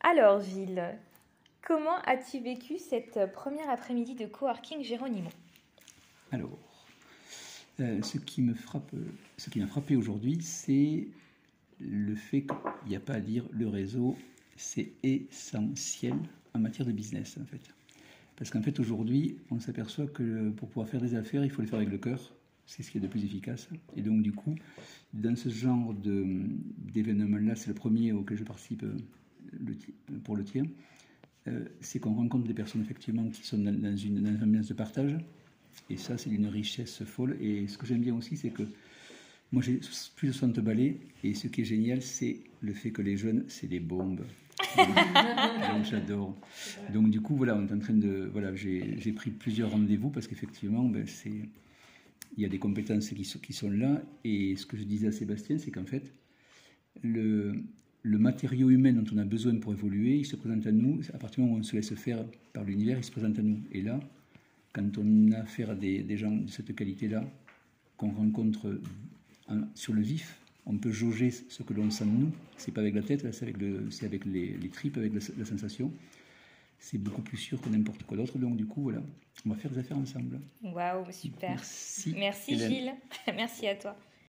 Alors Gilles, comment as-tu vécu cette première après-midi de coworking Géronimo? Alors, euh, ce qui me frappe, ce qui m'a frappé aujourd'hui, c'est le fait qu'il n'y a pas à dire le réseau, c'est essentiel en matière de business en fait. Parce qu'en fait aujourd'hui, on s'aperçoit que pour pouvoir faire des affaires, il faut les faire avec le cœur. C'est ce qui est de plus efficace. Et donc du coup, dans ce genre d'événement-là, c'est le premier auquel je participe euh, le, pour le tien, euh, c'est qu'on rencontre des personnes effectivement qui sont dans, une, dans ambiance de partage. Et ça, c'est d'une richesse folle. Et ce que j'aime bien aussi, c'est que moi, j'ai plus de 60 balais. Et ce qui est génial, c'est le fait que les jeunes, c'est des bombes. Donc j'adore. Donc du coup, voilà, on est en train de, voilà, j'ai pris plusieurs rendez-vous parce qu'effectivement, ben, c'est, il y a des compétences qui sont, qui sont là. Et ce que je disais à Sébastien, c'est qu'en fait, le, le matériau humain dont on a besoin pour évoluer, il se présente à nous. À partir du moment où on se laisse faire par l'univers, il se présente à nous. Et là, quand on a affaire à des, des gens de cette qualité-là, qu'on rencontre sur le vif, on peut jauger ce que l'on sent de nous. C'est pas avec la tête, c'est avec, le, avec les, les, tripes, avec la, sensation. C'est beaucoup plus sûr que n'importe quoi d'autre. Donc, du coup, voilà, on va faire des affaires ensemble. Waouh, super. Merci. Merci Gilles. Merci à toi.